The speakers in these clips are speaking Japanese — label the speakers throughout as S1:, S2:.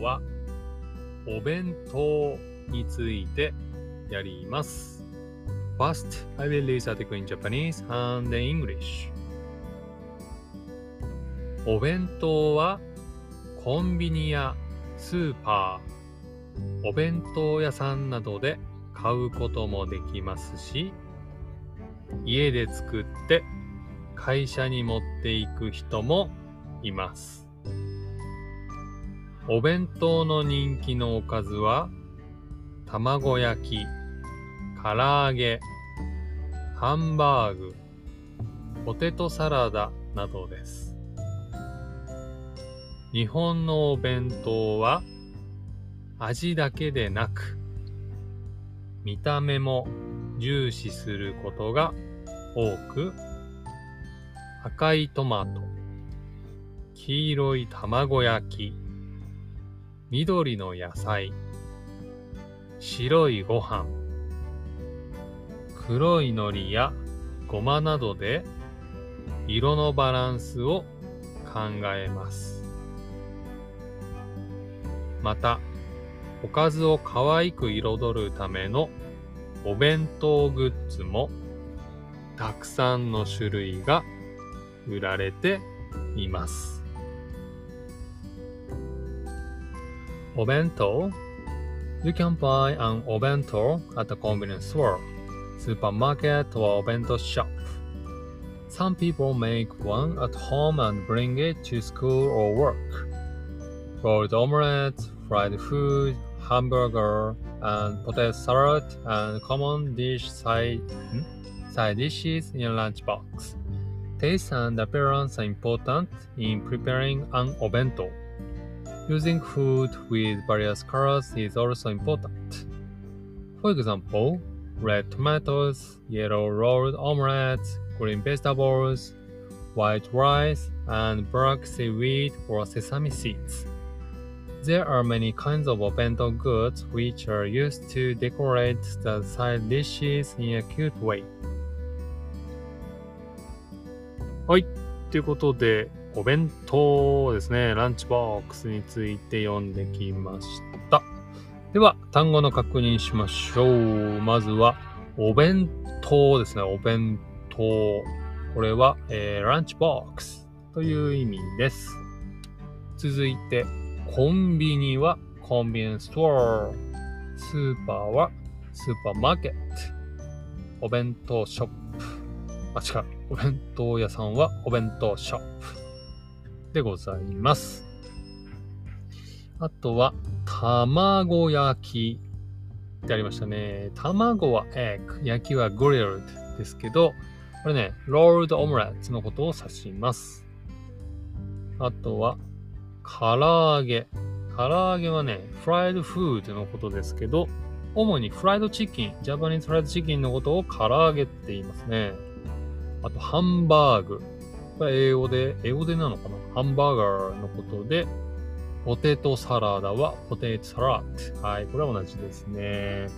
S1: はお弁当についてやります。First, I will read article in Japanese and in English. お弁当はコンビニやスーパー、お弁当屋さんなどで買うこともできますし、家で作って会社に持っていく人もいます。お弁当の人気のおかずは、卵焼き、唐揚げ、ハンバーグ、ポテトサラダなどです。日本のお弁当は、味だけでなく、見た目も重視することが多く、赤いトマト、黄色い卵焼き、緑の野菜、白いご飯、黒い海苔やごまなどで色のバランスを考えます。また、おかずを可愛く彩るためのお弁当グッズもたくさんの種類が売られています。Obento. You can buy an obento at a convenience store, supermarket, or bento shop. Some people make one at home and bring it to school or work. Rolled omelette, fried food, hamburger, and potato salad and common dish side, hmm? side dishes in lunchbox. Taste and appearance are important in preparing an obento. Using food with various colors is also important. For example, red tomatoes, yellow rolled omelets, green vegetables, white rice, and black seaweed or sesame seeds. There are many kinds of obento goods which are used to decorate the side dishes in a cute way. はい。ということで、 お弁当ですね。ランチボックスについて読んできました。では、単語の確認しましょう。まずは、お弁当ですね。お弁当。これは、えーランチボックスという意味です。続いて、コンビニはコンビニスストア。スーパーはスーパーマーケット。お弁当ショップ。あ、違う。お弁当屋さんはお弁当ショップでございます。あとは、卵焼きってありましたね。卵は egg、焼きは grilled ですけど、これね、rolled omelette のことを指します。あとは、唐揚げ。唐揚げはね、fried food のことですけど、主にフライドチキン、ジャパニーズフライドチキンのことを唐揚げって言いますね。あと、ハンバーグ。これ英語で、英語でなのかな？ハンバーガーのことで、ポテトサラダはポテトサラダ。はい、これは同じですね。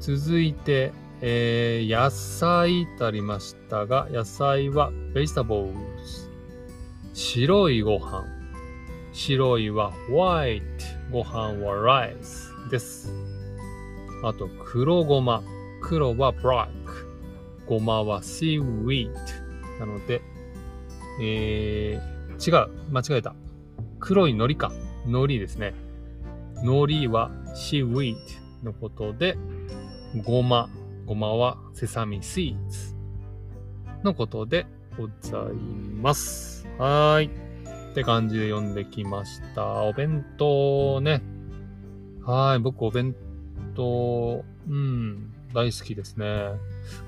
S1: 続いて、えー、野菜とありましたが、野菜は vegetables。白いご飯。白いは white。ご飯は rice です。あと、黒ごま。黒は black。ごまは seaweed。なので、えー、違う。間違えた。黒い海苔か。海苔ですね。海苔は seaweed のことで、ごま。ごまはセサミ seeds のことでございます。はーい。って感じで読んできました。お弁当ね。はい。僕お弁当、うん、大好きですね。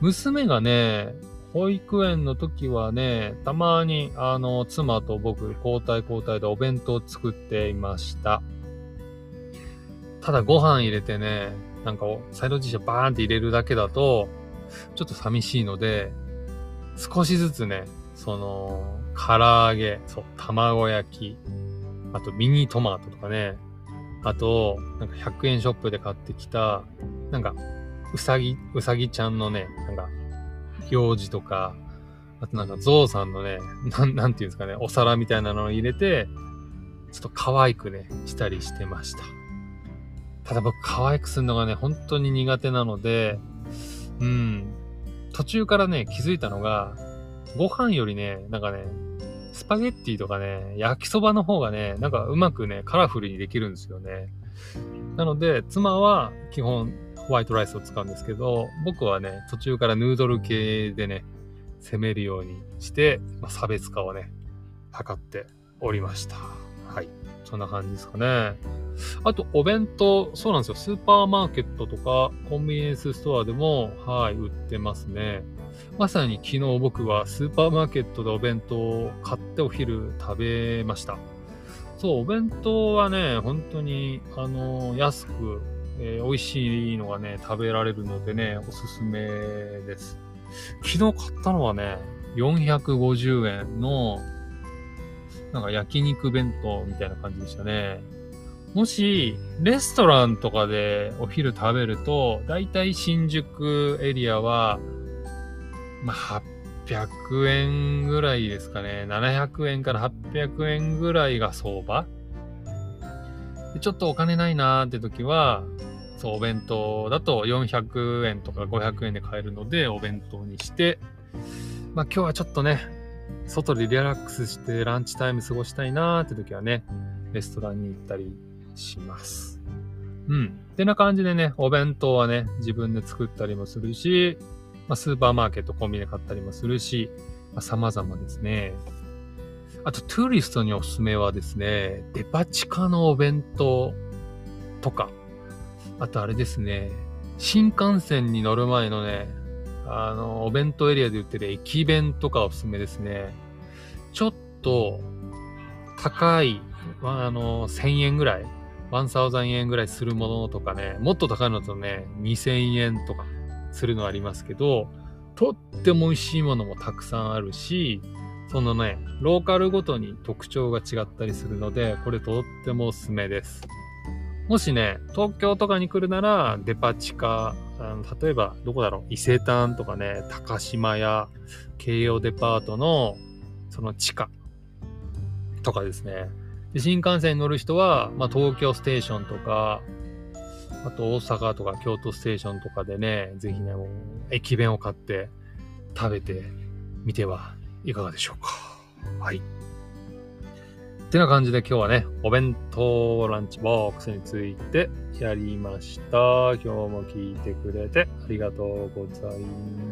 S1: 娘がね、保育園の時はね、たまに、あの、妻と僕、交代交代でお弁当作っていました。ただご飯入れてね、なんかサイドディッシュバーンって入れるだけだと、ちょっと寂しいので、少しずつね、その、唐揚げ、そう、卵焼き、あとミニトマトとかね、あと、なんか100円ショップで買ってきた、なんか、うさぎ、うさぎちゃんのね、なんか、表示とか、あとなんかゾウさんのね、なん、なんていうんですかね、お皿みたいなのを入れて、ちょっと可愛くね、したりしてました。ただ僕可愛くするのがね、本当に苦手なので、うん、途中からね、気づいたのが、ご飯よりね、なんかね、スパゲッティとかね、焼きそばの方がね、なんかうまくね、カラフルにできるんですよね。なので、妻は基本ホワイトライスを使うんですけど、僕はね、途中からヌードル系でね、攻めるようにして、まあ、差別化をね、図っておりました。はい。そんな感じですかね。あと、お弁当、そうなんですよ。スーパーマーケットとか、コンビニエンスストアでも、はい、売ってますね。まさに昨日僕はスーパーマーケットでお弁当を買ってお昼食べました。そう、お弁当はね、本当に、あの、安く、えー、美味しいのがね、食べられるのでね、おすすめです。昨日買ったのはね、450円の、なんか焼肉弁当みたいな感じでしたね。もし、レストランとかでお昼食べると、だいたい新宿エリアは、まあ、800円ぐらいですかね。700円から800円ぐらいが相場。ちょっとお金ないなーって時は、そう、お弁当だと400円とか500円で買えるので、お弁当にして、まあ今日はちょっとね、外でリラックスしてランチタイム過ごしたいなーって時はね、レストランに行ったりします。うん。ってな感じでね、お弁当はね、自分で作ったりもするし、まあ、スーパーマーケット、コンビニで買ったりもするし、まあ、様々ですね。あと、ツーリストにおすすめはですね、デパ地下のお弁当とか、あとあれですね、新幹線に乗る前のね、あの、お弁当エリアで売ってる駅弁とかおすすめですね。ちょっと高い、あの、1000円ぐらい、1000円ぐらいするものとかね、もっと高いのとね、2000円とかするのありますけど、とっても美味しいものもたくさんあるし、そのね、ローカルごとに特徴が違ったりするので、これとってもおすすめです。もしね、東京とかに来るなら、デパ地下、あの例えば、どこだろう、伊勢丹とかね、高島屋、京葉デパートの、その地下とかですね。で新幹線に乗る人は、まあ、東京ステーションとか、あと大阪とか京都ステーションとかでね、ぜひね、もう駅弁を買って食べてみてはいかがでしょうか。はい。ってな感じで今日はね、お弁当ランチボックスについてやりました。今日も聞いてくれてありがとうございます。